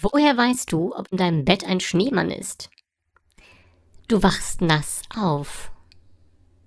Woher weißt du, ob in deinem Bett ein Schneemann ist? Du wachst nass auf.